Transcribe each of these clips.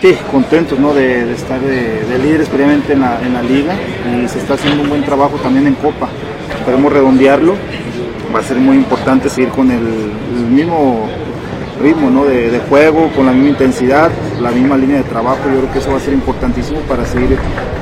Sí, contentos ¿no? de, estar de, de líderes previamente en la, en la liga y se está haciendo un buen trabajo también en Copa. Esperemos redondearlo. Va a ser muy importante seguir con el, mismo ritmo ¿no? de, de juego, con la misma intensidad, la misma línea de trabajo. Yo creo que eso va a ser importantísimo para seguir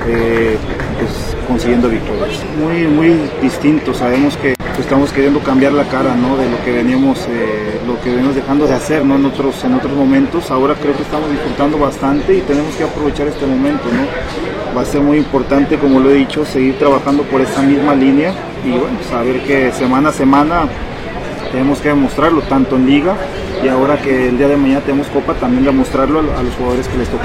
eh, pues, consiguiendo victorias. Muy, muy distinto. Sabemos que estamos queriendo cambiar la cara ¿no? de lo que veníamos, eh, lo que veníamos dejando de hacer ¿no? en, otros, en otros momentos. Ahora creo que estamos disfrutando bastante y tenemos que aprovechar este momento. ¿no? Va a ser muy importante, como lo he dicho, seguir trabajando por esa misma línea y bueno, saber que semana a semana tenemos que demostrarlo, tanto en liga y ahora que el día de mañana tenemos copa, también demostrarlo a los jugadores que les toca